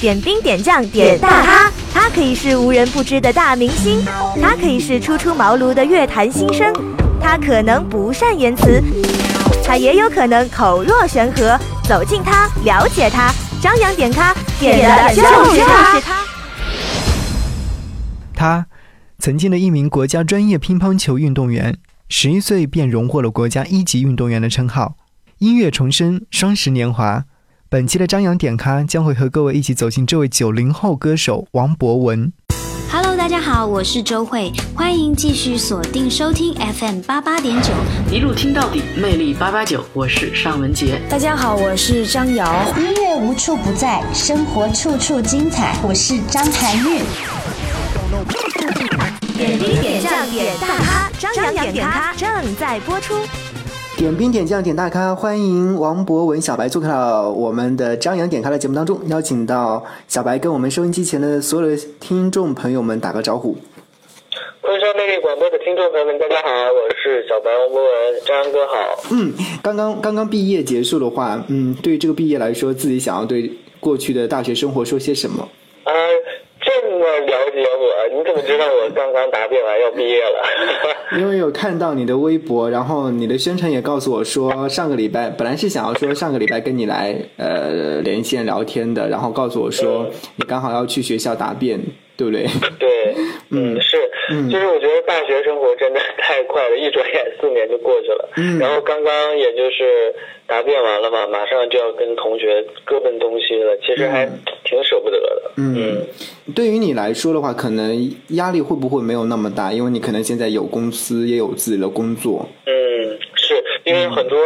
点兵点将点大咖，他可以是无人不知的大明星，他可以是初出茅庐的乐坛新生，他可能不善言辞，他也有可能口若悬河。走近他，了解他，张扬点咖，点的就是他。他，曾经的一名国家专业乒乓球运动员，十一岁便荣获了国家一级运动员的称号。音乐重生，双十年华。本期的张扬点咖将会和各位一起走进这位九零后歌手王博文。Hello，大家好，我是周慧，欢迎继续锁定收听 FM 八八点九，一路听到底，魅力八八九，我是尚文杰。大家好，我是张瑶。音乐无处不在，生活处处精彩，我是张含韵。点兵点将点大咖，张扬点咖正在播出。点兵点将点大咖，欢迎王博文小白做客到我们的张扬点咖的节目当中，邀请到小白跟我们收音机前的所有的听众朋友们打个招呼。昆山魅力广播的听众朋友们，大家好，我是小白王博文，张扬哥好。嗯，刚刚刚刚毕业结束的话，嗯，对于这个毕业来说，自己想要对过去的大学生活说些什么？啊。这么了解我，你怎么知道我刚刚答辩完要毕业了？因为有看到你的微博，然后你的宣传也告诉我说，上个礼拜本来是想要说上个礼拜跟你来呃连线聊天的，然后告诉我说你刚好要去学校答辩，对不对？对，嗯，是，就是我觉得大学生活真的太快了，一转眼四年就过去了。嗯，然后刚刚也就是答辩完了嘛，马上就要跟同学各奔东西了，其实还挺舍不得的。嗯。对于你来说的话，可能压力会不会没有那么大？因为你可能现在有公司，也有自己的工作。嗯，是因为很多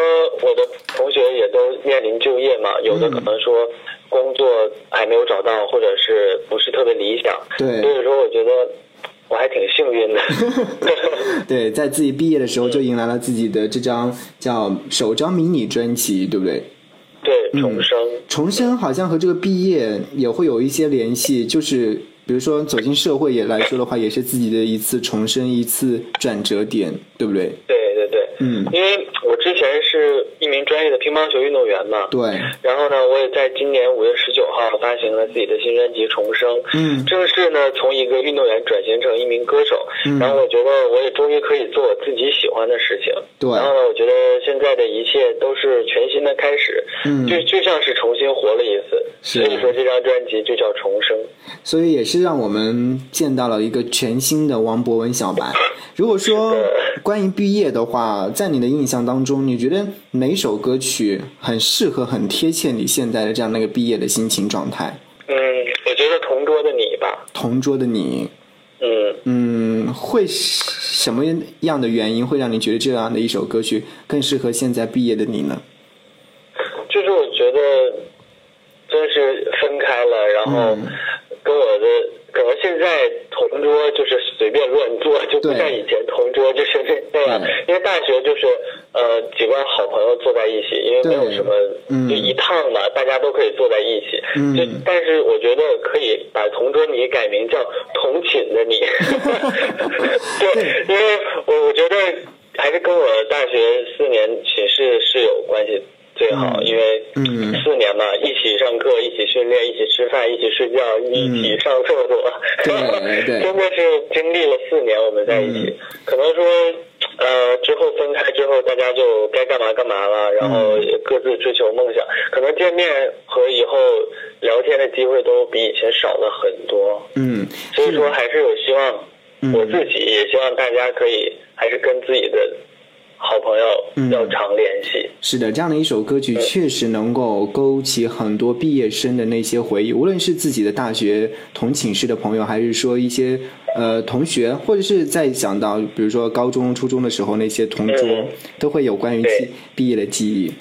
我的同学也都面临就业嘛，有的可能说工作还没有找到，或者是不是特别理想。对，所以说我觉得我还挺幸运的。对，在自己毕业的时候就迎来了自己的这张叫首张迷你专辑，对不对？对，重生，重生好像和这个毕业也会有一些联系，就是比如说走进社会也来说的话，也是自己的一次重生，一次转折点，对不对？对对对，嗯，因为我之前是一名专业的乒乓球运动员嘛，对，然后呢，我也在今年五月十九号发行了自己的新专辑《重生》，嗯，正式呢从一个运动员转型成一名歌手，嗯。然后我觉得我也终于可以做我自己喜欢的事情，对，然后呢，我觉得现在的一切都是全新的开始，嗯，就就像是重新活了一次，所以说这张专辑就叫《重生》，所以也是让我们见到了一个全新的王博文小白。如果说关于毕业的话，在你的印象当中，你觉得哪首歌曲很适合、很贴切你现在的这样的一个毕业的心情状态？嗯，我觉得《同桌的你》吧。同桌的你。嗯。嗯，会什么样的原因会让你觉得这样的一首歌曲更适合现在毕业的你呢？就是我觉得，真是分开了，然后跟我的。可能现在同桌就是随便乱坐，就不像以前同桌就是 那样。因为大学就是呃几个好朋友坐在一起，因为没有什么就一趟嘛，大家都可以坐在一起。就但是我觉得可以把同桌你改名叫同寝的你。对，因为我我觉得还是跟我大学四年寝室室友关系。最好，因为四年嘛，一起上课，一起训练，一起吃饭，一起睡觉，一起上厕所，真的是经历了四年，我们在一起。可能说，呃，之后分开之后，大家就该干嘛干嘛了，然后各自追求梦想，可能见面和以后聊天的机会都比以前少了很多。嗯，所以说还是有希望，我自己也希望大家可以还是跟自己的。好朋友要常联系。是的，这样的一首歌曲确实能够勾起很多毕业生的那些回忆，无论是自己的大学同寝室的朋友，还是说一些呃同学，或者是在想到比如说高中、初中的时候那些同桌，都会有关于毕毕业的记忆。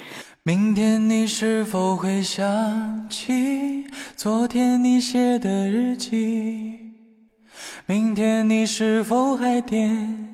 明天你是否会想起昨天你写的日记？明天你是否还惦？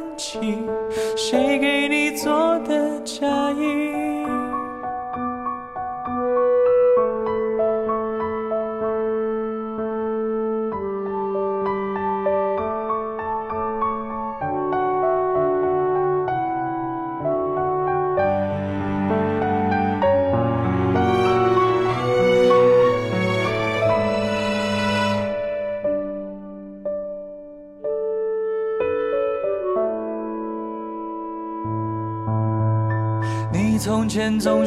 谁给你做的嫁衣？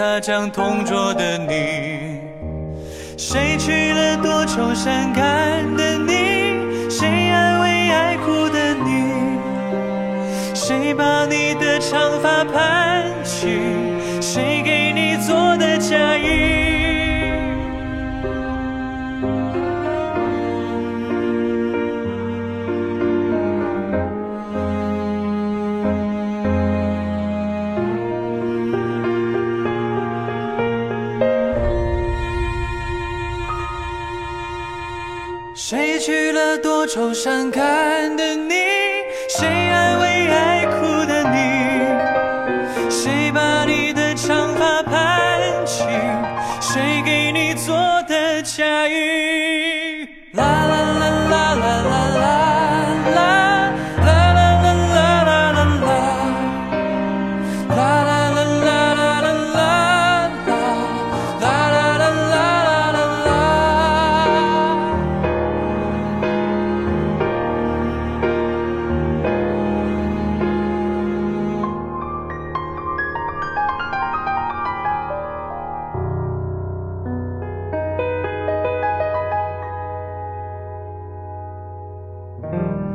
他讲同桌的你。谁娶了多愁善感的你？谁安慰爱哭的你？谁把你的长发盘愁善感的你？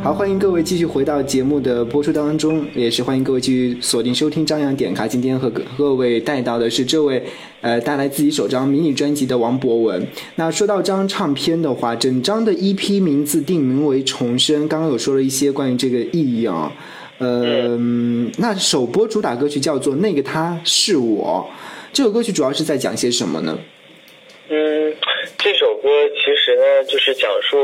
好，欢迎各位继续回到节目的播出当中，也是欢迎各位继续锁定收听张扬点卡。今天和各各位带到的是这位，呃，带来自己首张迷你专辑的王博文。那说到这张唱片的话，整张的 EP 名字定名为《重生》，刚刚有说了一些关于这个意义啊。呃，那首播主打歌曲叫做《那个他是我》，这首歌曲主要是在讲些什么呢？嗯，这首歌其实呢，就是讲述，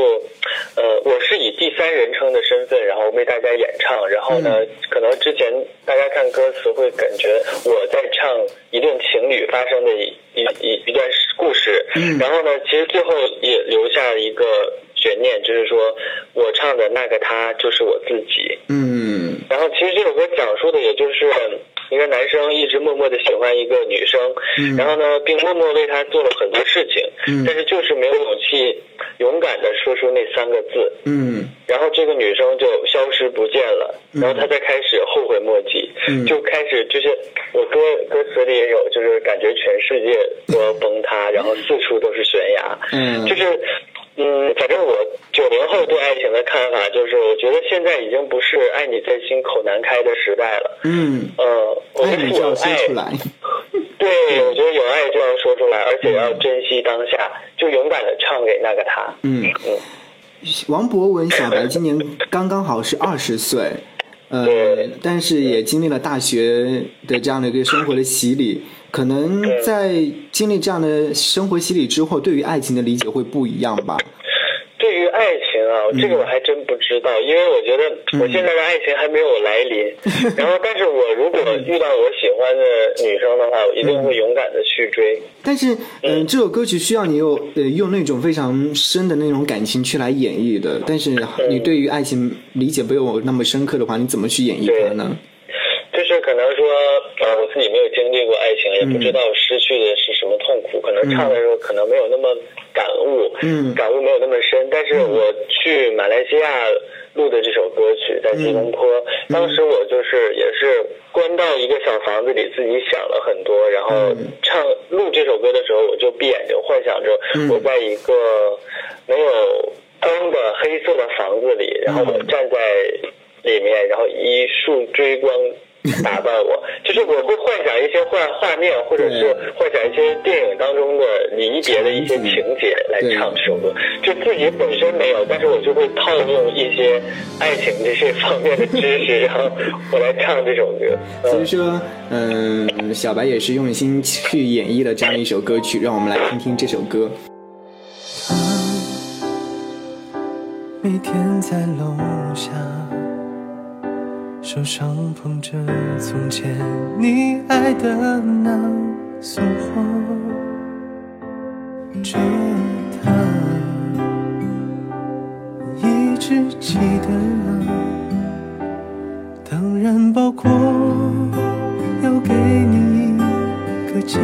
呃，我是以第三人称的身份，然后为大家演唱。然后呢，可能之前大家看歌词会感觉我在唱一对情侣发生的一一一一段故事。嗯然后呢，其实最后也留下了一个悬念，就是说我唱的那个他就是我自己。嗯然后其实这首歌讲述的也就是一个男生一直默默的喜欢一个女生，嗯然后呢，并默默为她做了很多事情，嗯但是就是没有勇气勇敢的说出那三个字，嗯。然后这个女生就消失不见了，然后他才开始后悔莫及，嗯。就开始就是我歌歌词里也有，就是感觉全世界都要崩塌，然后四处都是悬崖，嗯。就是。嗯，反正我九零后对爱情的看法就是，我觉得现在已经不是爱你在心口难开的时代了。嗯，呃，我觉得有爱，对，我觉得有爱就要说出来，而且要珍惜当下，就勇敢的唱给那个他。嗯嗯。王博文小白今年刚刚好是二十岁，呃，但是也经历了大学的这样的一个生活的洗礼，可能在经历这样的生活洗礼之后，对于爱情的理解会不一样吧。对于爱情啊，这个我还真不知道，因为我觉得我现在的爱情还没有来临。然后，但是我如果遇到我喜欢的女生的话，我一定会勇敢的去追。但是，嗯，这首歌曲需要你有呃用那种非常深的那种感情去来演绎的。但是，你对于爱情理解没有那么深刻的话，你怎么去演绎它呢？就是可能说，呃，我自己没有经历过爱情，也不知道失去的是什么痛苦，可能唱的时候可能没有那么感悟，嗯，感悟没有那么深。但是我去马来西亚录的这首歌曲，在吉隆坡，当时我就是也是关到一个小房子里，自己想了很多，然后唱录这首歌的时候，我就闭眼睛幻想着我在一个没有灯的黑色的房子里，然后我站在里面，然后一束追光。打败我，就是我会幻想一些画画面，或者是幻想一些电影当中的离别的一些情节来唱这首歌。就自己本身没有，但是我就会套用一些爱情这些方面的知识，然后我来唱这首歌。所以说，嗯，小白也是用心去演绎了这样一首歌曲，让我们来听听这首歌。每天在楼下。手上捧着从前你爱的那束花，这他一直记得，当然包括要给你一个家。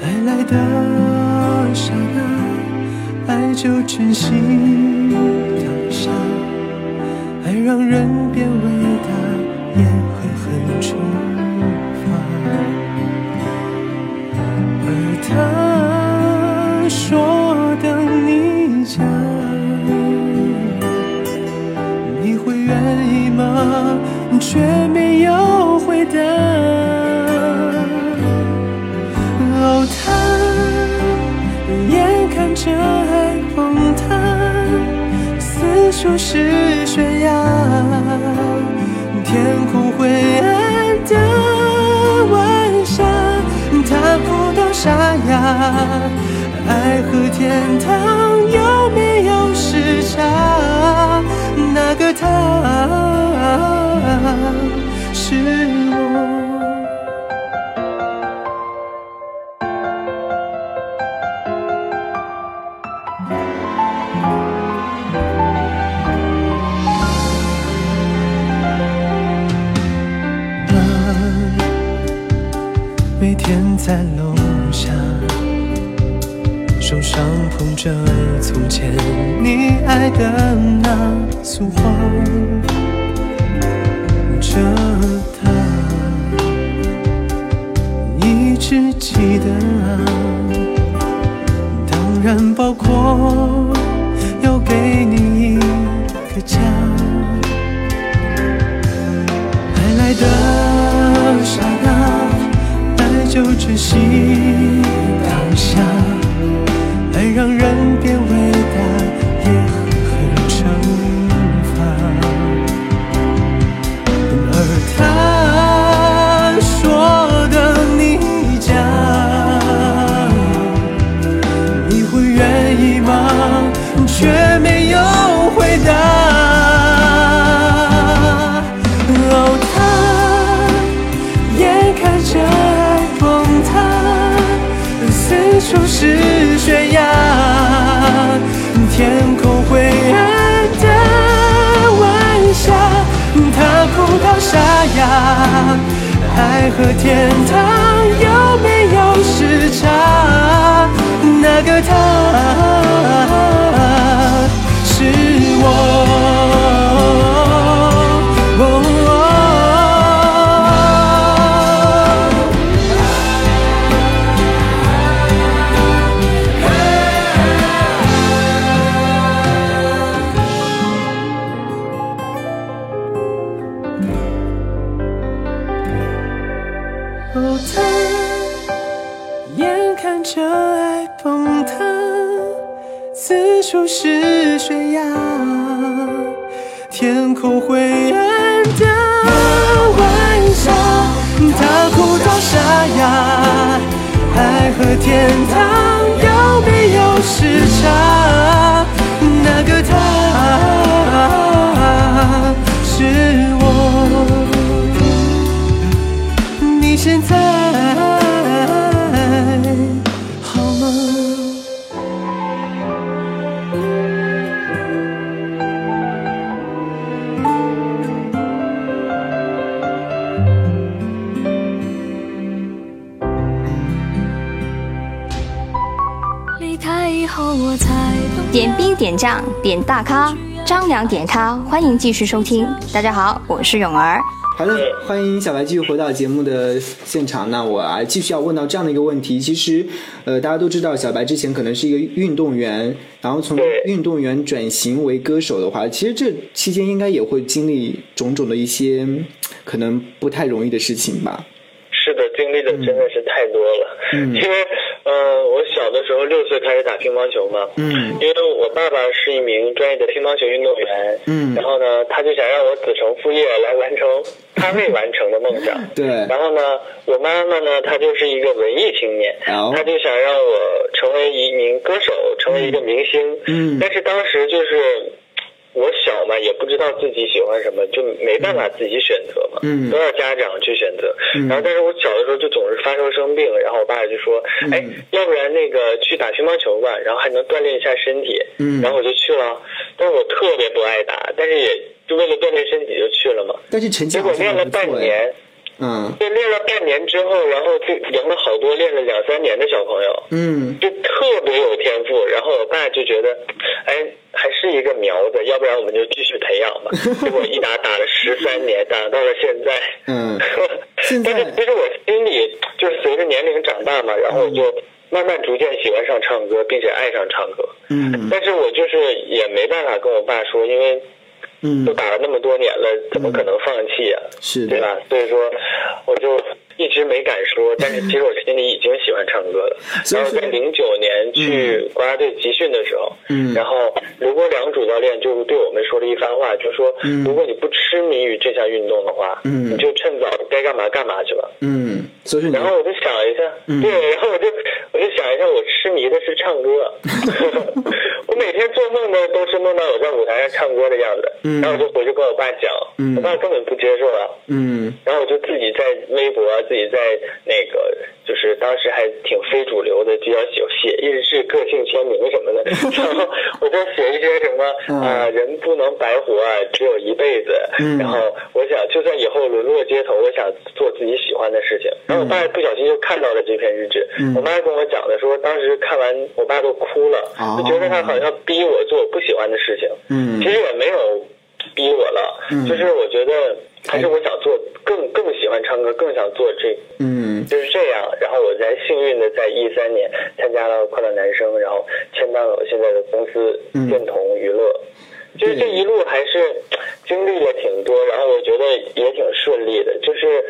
爱来的刹那，爱就珍惜。让人变伟大，也狠狠惩罚。而他说等你讲，你会愿意吗？却没有回答。哦，他眼看着爱崩塌，四处是。天空灰暗的晚霞，他哭到沙哑。爱和天堂有没有时差？那个他是我。着从前你爱的那束花，这他一直记得啊，当然包括要给你一个家。爱来的刹那。就珍惜和天堂。和天堂有没有时差？那个他是我。你现在点大咖，张良点咖，欢迎继续收听。大家好，我是泳儿。好的，欢迎小白继续回到节目的现场。那我啊，继续要问到这样的一个问题。其实，呃，大家都知道，小白之前可能是一个运动员，然后从运动员转型为歌手的话，其实这期间应该也会经历种种的一些嗯可能不太容易的事情吧。是的，经历的真的是太多了。嗯因为，呃，我小的时候六岁开始打乒乓球嘛。嗯因为我爸爸是一名专业的乒乓球运动员。嗯然后呢，他就想让我子承父业来完成他未完成的梦想。对然后呢，我妈妈呢，她就是一个文艺青年，哦她就想让我成为一名歌手，成为一个明星。嗯但是当时就是。我小嘛，也不知道自己喜欢什么，就没办法自己选择嘛，嗯都要家长去选择。嗯然后，但是我小的时候就总是发烧生病，然后我爸就说：“嗯哎，要不然那个去打乒乓球吧，然后还能锻炼一下身体。”嗯然后我就去了，但是我特别不爱打，但是也就为了锻炼身体就去了嘛。但是成绩结果练了半。年，嗯就练了半年之后，然后就赢了好多练了两三年的小朋友。嗯就特别有天赋，然后我爸就觉得，哎，还是一个苗子，要不然我们就继续培养吧。结果一打打了十三年，打到了现在。嗯 现在但是其实我心里就是随着年龄长大嘛，然后我就慢慢逐渐喜欢上唱歌，并且爱上唱歌。嗯但是我就是也没办法跟我爸说，因为嗯。都打了那么多年了，怎么可能放弃呀、是的。对吧？所以说，我就一直没敢说，但是其实我心里已经喜欢唱歌了。然后在零九年去国家队集训的时候，嗯然后刘国梁主教练就对我们说了一番话，就说，嗯如果你不痴迷于这项运动的话，嗯你就趁早该干嘛干嘛去吧。嗯，所以然后我就想一下，嗯对，然后我就我就想一下，我痴迷的是唱歌，我每天做梦呢都是梦到我在舞台上唱歌的样子，嗯然后我就回去跟我爸讲，嗯我爸根本不接受啊，嗯然后我就自己在微博啊，自己在那个就是当时还挺非主流的，比较写写日志、个性签名什么的，然后我就写一些什么 嗯啊、人不能白活啊，只有一辈子。嗯然后我想，就算以后沦落街头，我想做自己喜欢的事情。然后我爸不小心就看到了这篇日志，嗯我妈跟我讲的说，当时看完我爸都哭了，哦就觉得他好像逼我做我不喜欢的事情。嗯其实也没有逼我了，嗯就是我觉得还是我想做欢唱歌，更想做这嗯。就是这样，然后我才幸运的在一三年参加了快乐男声，然后签到了我现在的公司嗯电童娱乐。就是这一路还是经历了挺多，然后我觉得也挺顺利的，就是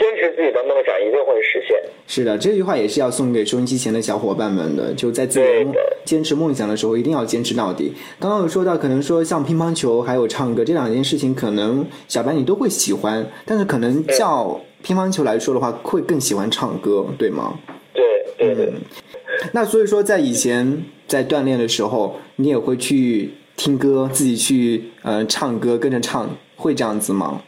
坚持自己的梦想一定会实现。是的，这句话也是要送给收音机前的小伙伴们的，就在自己坚持梦想的时候，一定要坚持到底。刚刚有说到，可能说像乒乓球还有唱歌这两件事情，可能小白你都会喜欢，但是可能较乒乓球来说的话，会更喜欢唱歌，对吗？对对对。那所以说，在以前在锻炼的时候，你也会去听歌，自己去呃唱歌，跟着唱，会这样子吗？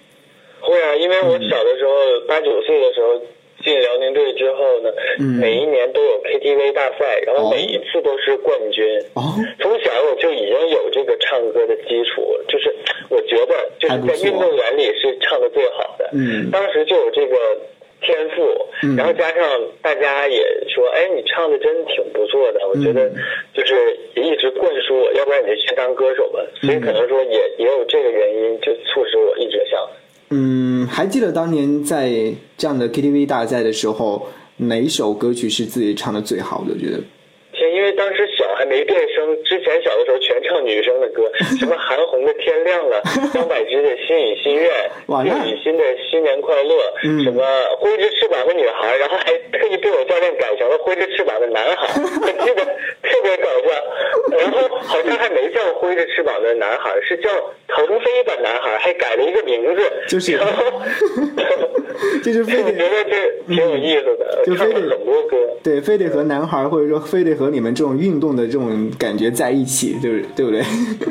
因为我小的时候八九岁的时候进辽宁队之后呢，嗯每一年都有 KTV 大赛，然后哦每一次都是冠军。哦，从小我就已经有这个唱歌的基础，就是我觉得就是在运动员里是唱的最好的。嗯当时就有这个天赋，嗯然后加上大家也说，哎，你唱的真挺不错的，我觉得嗯就是也一直灌输我，要不然你就去当歌手吧。嗯所以可能说也也有这个原因，就促使我一直想。嗯，还记得当年在这样的 KTV 大赛的时候，哪一首歌曲是自己唱的最好的？觉得行因因为当时小还没变声，之前小的时候全唱女生的歌，什么韩红的《天亮了》，张柏芝的《心语心愿》，哇，李雨欣的《新年快乐》，什么挥着翅膀的女孩，然后还特意被我教练改成了挥着翅膀的男孩，我记得特别搞笑。然后好像还没叫挥着翅膀的男孩，是叫腾飞的男孩，还改了一个名字，就是，就是非得 觉得这挺有意思的，就非得很多歌，对，非得和男孩或者说非得和你们这种运动的这种感觉在一起，对不对不对？对。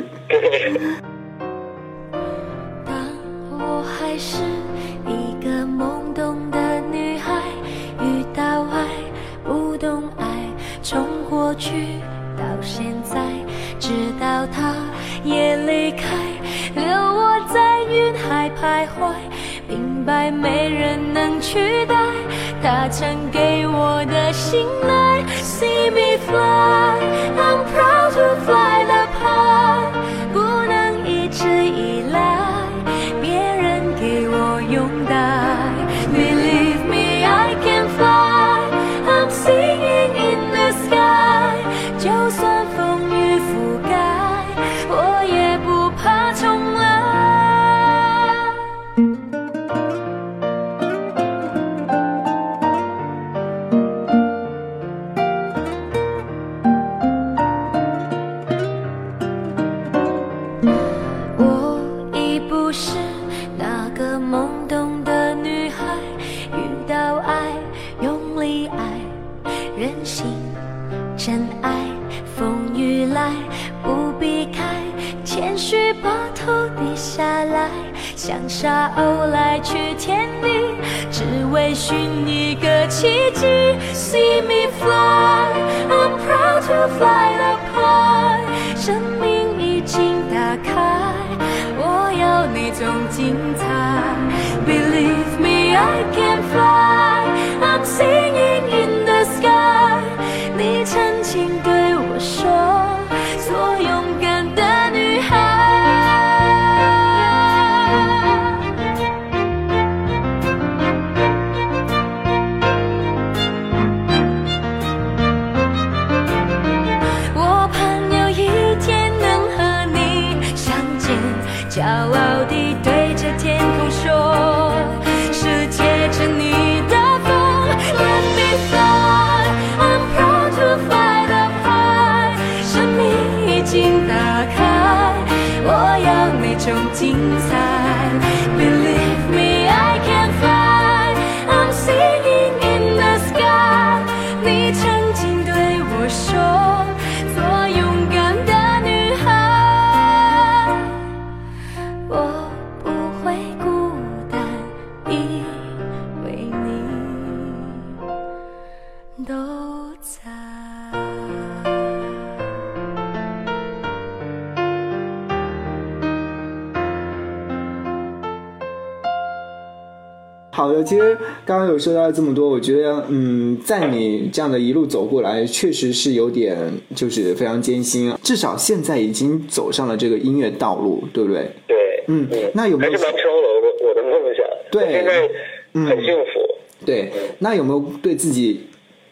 的，其实刚刚有说到这么多，我觉得，嗯，在你这样的一路走过来，确实是有点就是非常艰辛啊。至少现在已经走上了这个音乐道路，对不对？对，嗯，那有没有还是完成了我的我的梦想？对我现在很幸福。对，那有没有对自己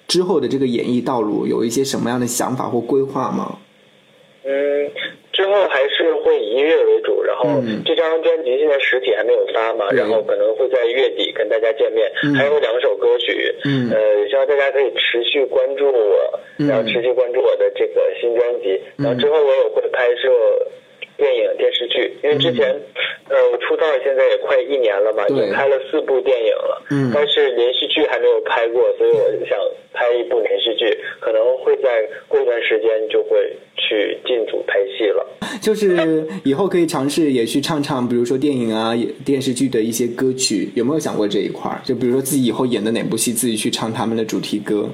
之后的这个演艺道路有一些什么样的想法或规划吗？嗯，之后还是会以音乐为主，然后嗯。这张专辑现在实体还没有发嘛，对。然后可能会在月底跟大家见面，嗯。还有两首歌曲，嗯。呃，希望大家可以持续关注我，嗯。然后持续关注我的这个新专辑，嗯。然后之后我也会拍摄电影、电视剧，因为之前，呃，我出道现在也快一年了嘛，已经拍了四部电影了，嗯。但是连续剧还没有拍过，所以我想拍一部连续剧，可能会在过一段时间就会去进组拍戏了。就是以后可以尝试也去唱唱，比如说电影啊、电视剧的一些歌曲，有没有想过这一块儿？就比如说自己以后演的哪部戏，自己去唱他们的主题歌。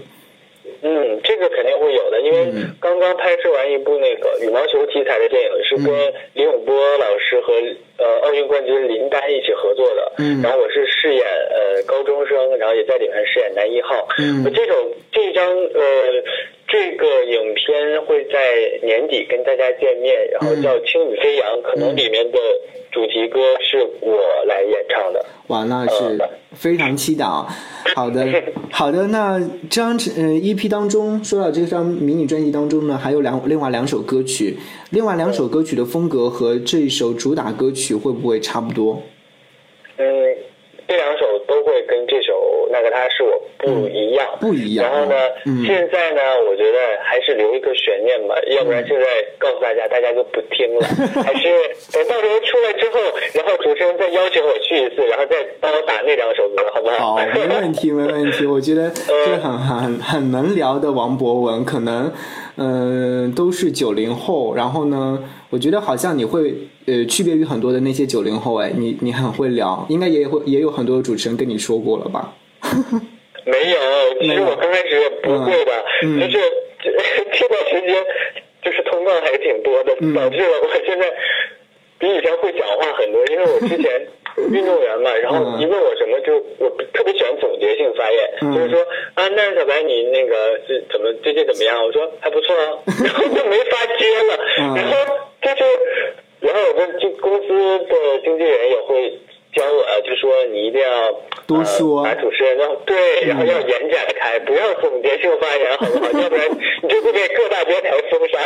嗯，这个肯定会有的，因为嗯刚刚拍摄完一部那个羽毛球题材的电影，是跟李永波老师和呃奥运冠军林丹一起合作的。嗯然后我是饰演呃高中生，然后也在里面饰演男一号。嗯我这首这张呃这个影片会在年底跟大家见面，然后叫《轻羽飞扬》，可能里面的主题歌是我来演唱的。哇，那是非常期待啊！好的，好的，那这张呃 EP 当中，说到这张迷你专辑当中呢，还有两另外两首歌曲，另外两首歌曲的风格和这一首主打歌曲会不会差不多？嗯，这两首都会跟这首那个他是我不一样，不一样。然后呢，现在呢，我觉得还是留一个悬念吧，要不然现在告诉大家，大家就不听了。还是等到时候出来之后，然后主持人再邀请我去一次，然后再帮我打那两首歌，好不好？好，没问题，没问题。我觉得 这很很很能聊的王博文，可能嗯都是九零后，然后呢，我觉得好像你会呃区别于很多的那些九零后，哎，你你很会聊，应该也会也有很多主持人跟你说过了吧？没有，其实我刚开始也不会的，就是 这这段时间就是通告还挺多的，导致了我现在比以前会讲话很多。因为我之前运动员嘛，然后一问我什么，就我特别喜欢总结性发言，就是说啊，那小白你那个是怎么最近怎么样？我说还不错啊，然后就没法接了，然后就是，然后我跟经公司的经纪人也会。教我就说你一定要多说，把主持人要对，然后要延展开，不要总结性发言，好不好？要不然你就会被各大电台封杀。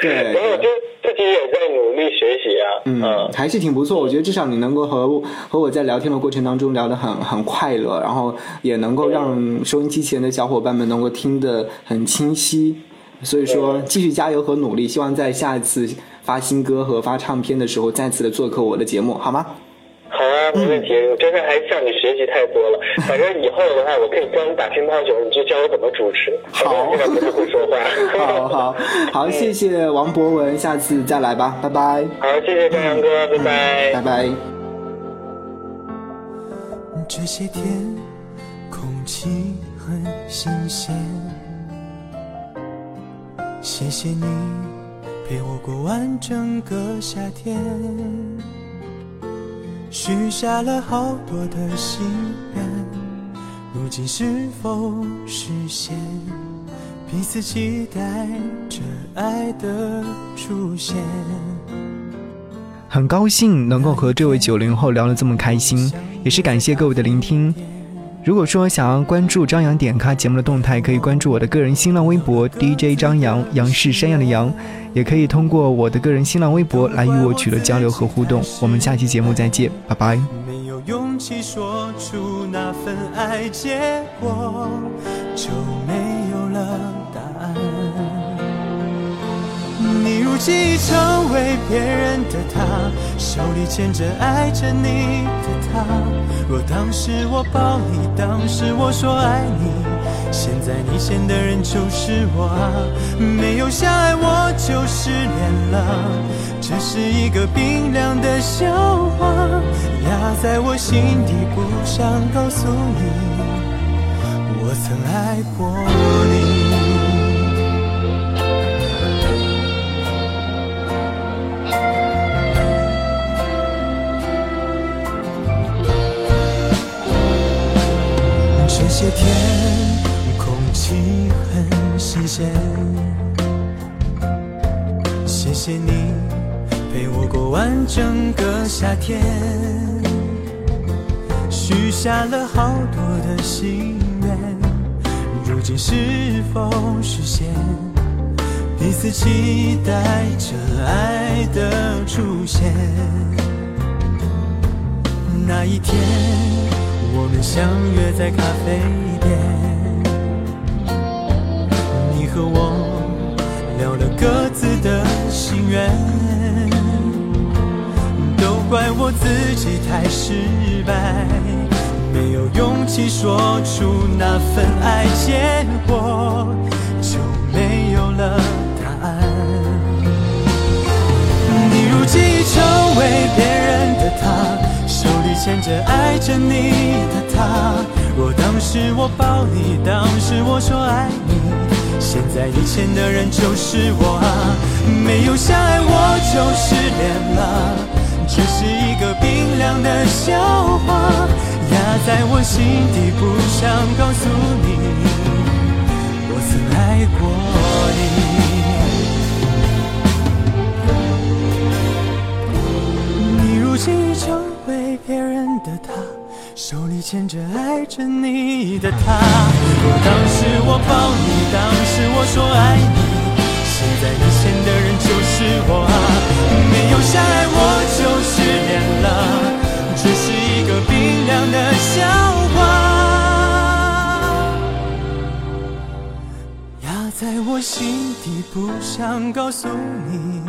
对，然后就自己也在努力学习啊。嗯，还是挺不错。我觉得至少你能够和和我在聊天的过程当中聊得很很快乐，然后也能够让收音机前的小伙伴们能够听得很清晰。所以说，继续加油和努力，希望在下一次发新歌和发唱片的时候，再次的做客我的节目，好吗？好啊，没问题。我真的还向你学习太多了。反正以后的话，我可以教你打乒乓球，你就教我怎么主持。好，现在不是会说话。好好 好，谢谢王博文，下次再来吧，拜拜。好，谢谢张扬哥，拜拜，拜拜。这些天空气很新鲜，谢谢你陪我过完整个夏天。许下了好多的心愿，如今是否实现？彼此期待着爱的出现。很高兴能够和这位九零后聊得这么开心，也是感谢各位的聆听。如果说想要关注张扬点咖节目的动态，可以关注我的个人新浪微博 DJ 张扬，杨是山羊的羊，也可以通过我的个人新浪微博来与我取得交流和互动。我们下期节目再见，拜拜。没有勇气说出那份爱，结果就你如今已成为别人的他，手里牵着爱着你的他。若当时我抱你，当时我说爱你，现在你牵的人就是我！没有相爱我就失恋了，这是一个冰凉的笑话，压在我心底，不想告诉你，我曾爱过你。些天空气很新鲜，谢谢你陪我过完整个夏天，许下了好多的心愿，如今是否实现？彼此期待着爱的出现，那一天。我们相约在咖啡店，你和我聊了各自的心愿，都怪我自己太失败，没有勇气说出那份爱，结果就没有了答案。你如今已成为别人的他。牵着爱着你的他，若当时我抱你，当时我说爱你，现在你牵的人就是我啊！没有相爱我就失恋了，这是一个冰凉的笑话，压在我心底，不想告诉你，我曾爱过你。你如今成。的他，手里牵着爱着你的他。当时我抱你，当时我说爱你，现在你牵的人就是我啊！没有相爱我就失恋了，只是一个冰凉的笑话，压在我心底，不想告诉你，